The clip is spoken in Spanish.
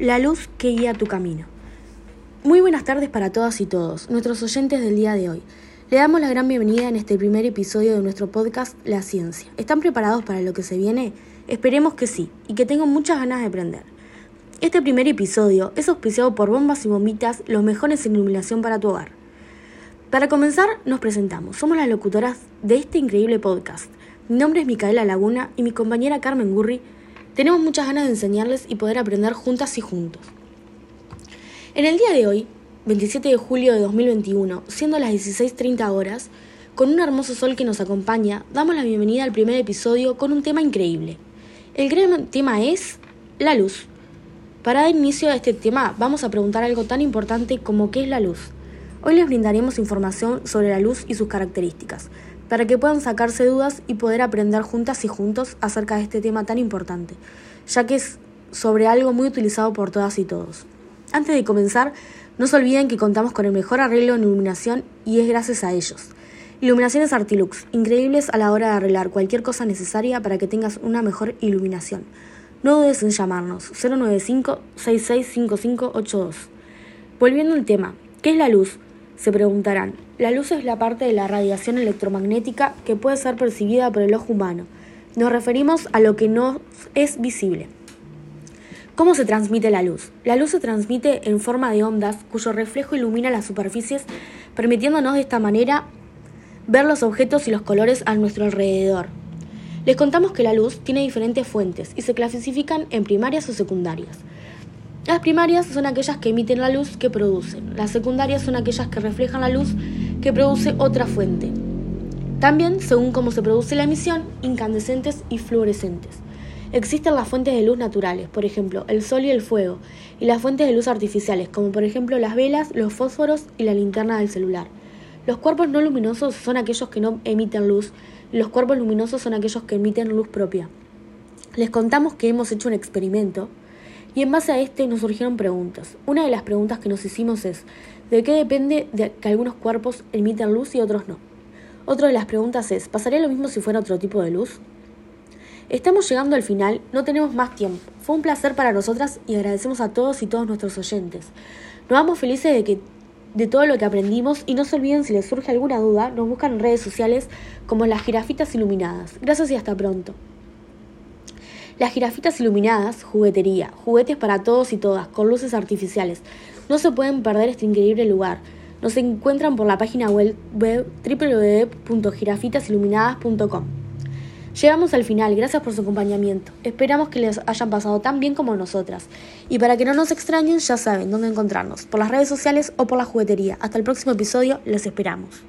La luz que guía tu camino. Muy buenas tardes para todas y todos, nuestros oyentes del día de hoy. Le damos la gran bienvenida en este primer episodio de nuestro podcast La Ciencia. ¿Están preparados para lo que se viene? Esperemos que sí, y que tengan muchas ganas de aprender. Este primer episodio es auspiciado por Bombas y Bombitas, los mejores en iluminación para tu hogar. Para comenzar, nos presentamos. Somos las locutoras de este increíble podcast. Mi nombre es Micaela Laguna y mi compañera Carmen Gurri tenemos muchas ganas de enseñarles y poder aprender juntas y juntos. En el día de hoy, 27 de julio de 2021, siendo las 16.30 horas, con un hermoso sol que nos acompaña, damos la bienvenida al primer episodio con un tema increíble. El gran tema es la luz. Para dar inicio a este tema vamos a preguntar algo tan importante como qué es la luz. Hoy les brindaremos información sobre la luz y sus características, para que puedan sacarse dudas y poder aprender juntas y juntos acerca de este tema tan importante, ya que es sobre algo muy utilizado por todas y todos. Antes de comenzar, no se olviden que contamos con el mejor arreglo en iluminación y es gracias a ellos. Iluminaciones Artilux, increíbles a la hora de arreglar cualquier cosa necesaria para que tengas una mejor iluminación. No dudes en llamarnos 095 665582. Volviendo al tema, ¿qué es la luz? Se preguntarán, la luz es la parte de la radiación electromagnética que puede ser percibida por el ojo humano. Nos referimos a lo que no es visible. ¿Cómo se transmite la luz? La luz se transmite en forma de ondas cuyo reflejo ilumina las superficies, permitiéndonos de esta manera ver los objetos y los colores a nuestro alrededor. Les contamos que la luz tiene diferentes fuentes y se clasifican en primarias o secundarias. Las primarias son aquellas que emiten la luz que producen. Las secundarias son aquellas que reflejan la luz que produce otra fuente. También, según cómo se produce la emisión, incandescentes y fluorescentes. Existen las fuentes de luz naturales, por ejemplo, el sol y el fuego, y las fuentes de luz artificiales, como por ejemplo las velas, los fósforos y la linterna del celular. Los cuerpos no luminosos son aquellos que no emiten luz, los cuerpos luminosos son aquellos que emiten luz propia. Les contamos que hemos hecho un experimento y en base a este nos surgieron preguntas. Una de las preguntas que nos hicimos es, ¿de qué depende de que algunos cuerpos emiten luz y otros no? Otra de las preguntas es, ¿pasaría lo mismo si fuera otro tipo de luz? Estamos llegando al final, no tenemos más tiempo. Fue un placer para nosotras y agradecemos a todos y todos nuestros oyentes. Nos vamos felices de que de todo lo que aprendimos y no se olviden si les surge alguna duda, nos buscan en redes sociales como las jirafitas iluminadas. Gracias y hasta pronto. Las jirafitas iluminadas, juguetería, juguetes para todos y todas, con luces artificiales. No se pueden perder este increíble lugar. Nos encuentran por la página web, www.jirafitasiluminadas.com. Llegamos al final, gracias por su acompañamiento. Esperamos que les hayan pasado tan bien como nosotras. Y para que no nos extrañen, ya saben dónde encontrarnos, por las redes sociales o por la juguetería. Hasta el próximo episodio, los esperamos.